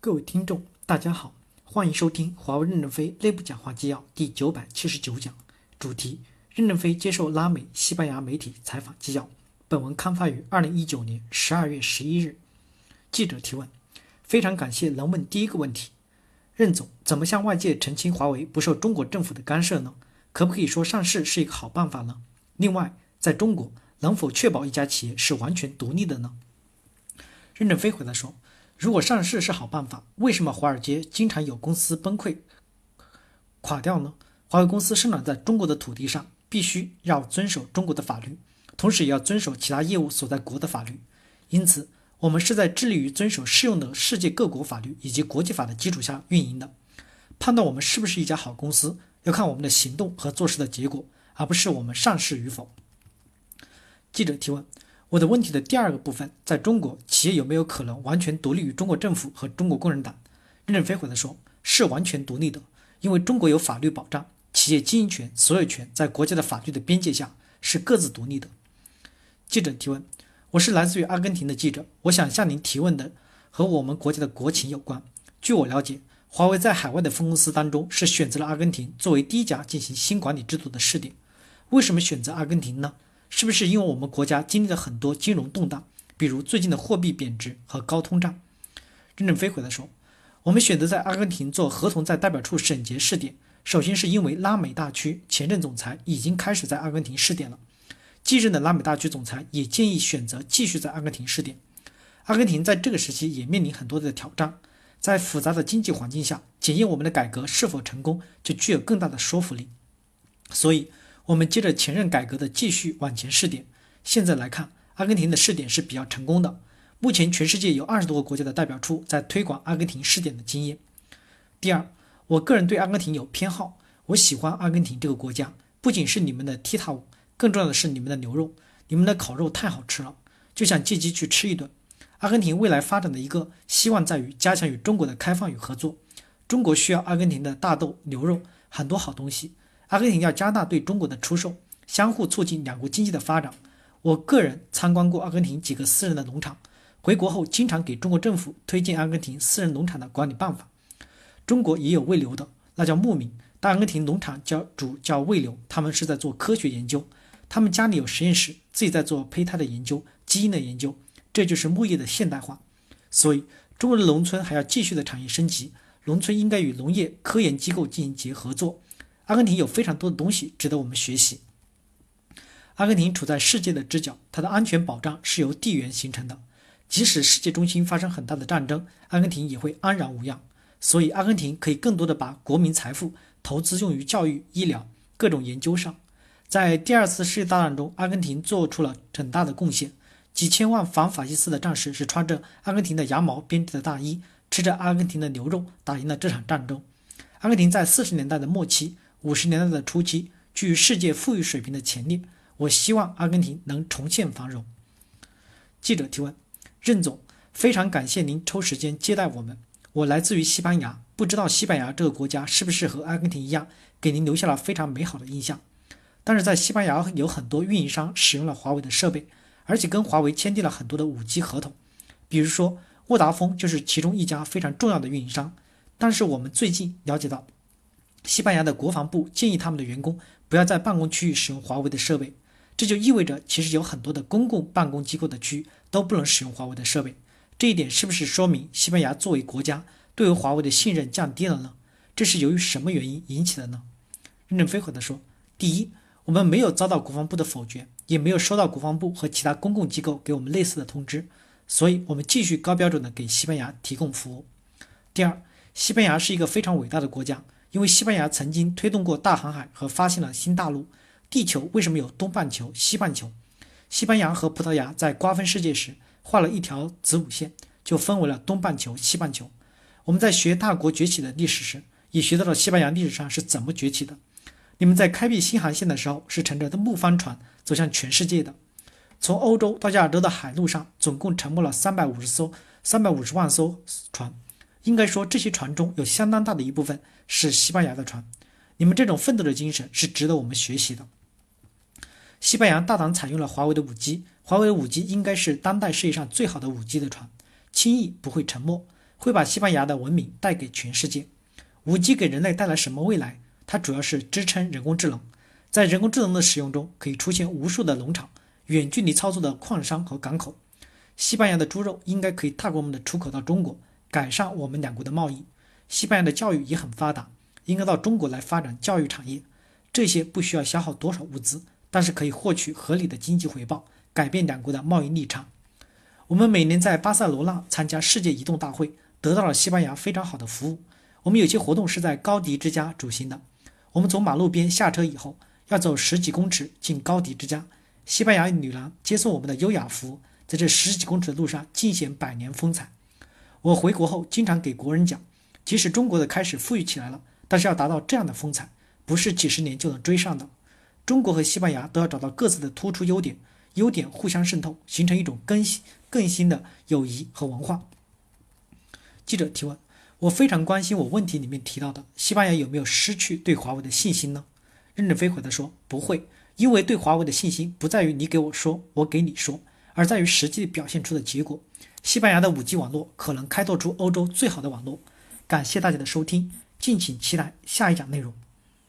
各位听众，大家好，欢迎收听华为任正非内部讲话纪要第九百七十九讲，主题：任正非接受拉美、西班牙媒体采访纪要。本文刊发于二零一九年十二月十一日。记者提问：非常感谢能问第一个问题。任总怎么向外界澄清华为不受中国政府的干涉呢？可不可以说上市是一个好办法呢？另外，在中国能否确保一家企业是完全独立的呢？任正非回答说。如果上市是好办法，为什么华尔街经常有公司崩溃、垮掉呢？华为公司生长在中国的土地上，必须要遵守中国的法律，同时也要遵守其他业务所在国的法律。因此，我们是在致力于遵守适用的世界各国法律以及国际法的基础下运营的。判断我们是不是一家好公司，要看我们的行动和做事的结果，而不是我们上市与否。记者提问。我的问题的第二个部分，在中国企业有没有可能完全独立于中国政府和中国共产党？任正非回答说，是完全独立的，因为中国有法律保障，企业经营权、所有权在国家的法律的边界下是各自独立的。记者提问：我是来自于阿根廷的记者，我想向您提问的和我们国家的国情有关。据我了解，华为在海外的分公司当中是选择了阿根廷作为第一家进行新管理制度的试点。为什么选择阿根廷呢？是不是因为我们国家经历了很多金融动荡，比如最近的货币贬值和高通胀？任正非回答说：“我们选择在阿根廷做合同在代表处审结试点，首先是因为拉美大区前任总裁已经开始在阿根廷试点了，继任的拉美大区总裁也建议选择继续在阿根廷试点。阿根廷在这个时期也面临很多的挑战，在复杂的经济环境下，检验我们的改革是否成功，就具有更大的说服力。所以。”我们接着前任改革的继续往前试点，现在来看，阿根廷的试点是比较成功的。目前全世界有二十多个国家的代表处在推广阿根廷试点的经验。第二，我个人对阿根廷有偏好，我喜欢阿根廷这个国家，不仅是你们的踢踏舞，更重要的是你们的牛肉，你们的烤肉太好吃了，就想借机去吃一顿。阿根廷未来发展的一个希望在于加强与中国的开放与合作，中国需要阿根廷的大豆、牛肉，很多好东西。阿根廷要加大对中国的出售，相互促进两国经济的发展。我个人参观过阿根廷几个私人的农场，回国后经常给中国政府推荐阿根廷私人农场的管理办法。中国也有喂牛的，那叫牧民，但阿根廷农场叫主叫喂牛，他们是在做科学研究，他们家里有实验室，自己在做胚胎的研究、基因的研究，这就是牧业的现代化。所以，中国的农村还要继续的产业升级，农村应该与农业科研机构进行结合作。阿根廷有非常多的东西值得我们学习。阿根廷处在世界的支角，它的安全保障是由地缘形成的。即使世界中心发生很大的战争，阿根廷也会安然无恙。所以，阿根廷可以更多的把国民财富投资用于教育、医疗、各种研究上。在第二次世界大战中，阿根廷做出了很大的贡献。几千万反法西斯的战士是穿着阿根廷的羊毛编织的大衣，吃着阿根廷的牛肉，打赢了这场战争。阿根廷在四十年代的末期。五十年代的初期，具世界富裕水平的潜力。我希望阿根廷能重现繁荣。记者提问：任总，非常感谢您抽时间接待我们。我来自于西班牙，不知道西班牙这个国家是不是和阿根廷一样，给您留下了非常美好的印象。但是在西班牙有很多运营商使用了华为的设备，而且跟华为签订了很多的五 G 合同，比如说沃达丰就是其中一家非常重要的运营商。但是我们最近了解到。西班牙的国防部建议他们的员工不要在办公区域使用华为的设备，这就意味着其实有很多的公共办公机构的区域都不能使用华为的设备。这一点是不是说明西班牙作为国家对于华为的信任降低了呢？这是由于什么原因引起的呢？任正非回答说：第一，我们没有遭到国防部的否决，也没有收到国防部和其他公共机构给我们类似的通知，所以我们继续高标准的给西班牙提供服务。第二，西班牙是一个非常伟大的国家。因为西班牙曾经推动过大航海和发现了新大陆，地球为什么有东半球、西半球？西班牙和葡萄牙在瓜分世界时画了一条子午线，就分为了东半球、西半球。我们在学大国崛起的历史时，也学到了西班牙历史上是怎么崛起的。你们在开辟新航线的时候，是乘着的木帆船走向全世界的。从欧洲到亚洲的海路上，总共沉没了三百五十艘、三百五十万艘船。应该说，这些船中有相当大的一部分是西班牙的船。你们这种奋斗的精神是值得我们学习的。西班牙大胆采用了华为的五 G，华为的五 G 应该是当代世界上最好的五 G 的船，轻易不会沉没。会把西班牙的文明带给全世界。五 G 给人类带来什么未来？它主要是支撑人工智能。在人工智能的使用中，可以出现无数的农场、远距离操作的矿商和港口。西班牙的猪肉应该可以大规模的出口到中国，改善我们两国的贸易。西班牙的教育也很发达，应该到中国来发展教育产业。这些不需要消耗多少物资，但是可以获取合理的经济回报，改变两国的贸易逆差。我们每年在巴塞罗那参加世界移动大会，得到了西班牙非常好的服务。我们有些活动是在高迪之家举行的。我们从马路边下车以后。要走十几公尺进高迪之家，西班牙女郎接送我们的优雅服务，在这十几公尺的路上尽显百年风采。我回国后经常给国人讲，即使中国的开始富裕起来了，但是要达到这样的风采，不是几十年就能追上的。中国和西班牙都要找到各自的突出优点，优点互相渗透，形成一种更新更新的友谊和文化。记者提问：我非常关心我问题里面提到的西班牙有没有失去对华为的信心呢？任正非回答说：“不会，因为对华为的信心不在于你给我说，我给你说，而在于实际表现出的结果。西班牙的 5G 网络可能开拓出欧洲最好的网络。”感谢大家的收听，敬请期待下一讲内容。